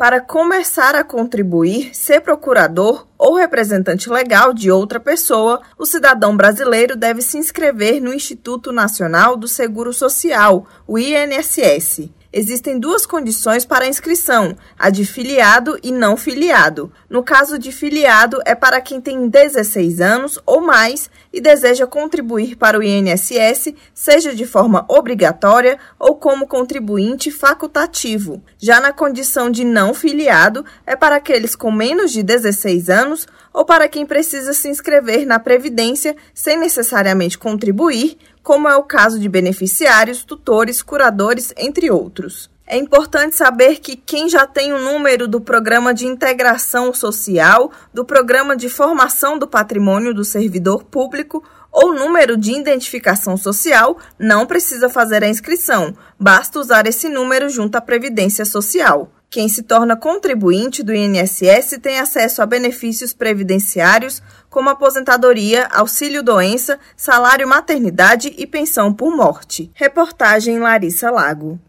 Para começar a contribuir, ser procurador ou representante legal de outra pessoa, o cidadão brasileiro deve se inscrever no Instituto Nacional do Seguro Social, o INSS. Existem duas condições para a inscrição: a de filiado e não filiado. No caso de filiado, é para quem tem 16 anos ou mais e deseja contribuir para o INSS, seja de forma obrigatória ou como contribuinte facultativo. Já na condição de não filiado, é para aqueles com menos de 16 anos ou para quem precisa se inscrever na Previdência sem necessariamente contribuir, como é o caso de beneficiários, tutores, curadores, entre outros. É importante saber que quem já tem o número do Programa de Integração Social, do Programa de Formação do Patrimônio do Servidor Público ou número de identificação social não precisa fazer a inscrição, basta usar esse número junto à Previdência Social. Quem se torna contribuinte do INSS tem acesso a benefícios previdenciários como aposentadoria, auxílio-doença, salário maternidade e pensão por morte. Reportagem Larissa Lago.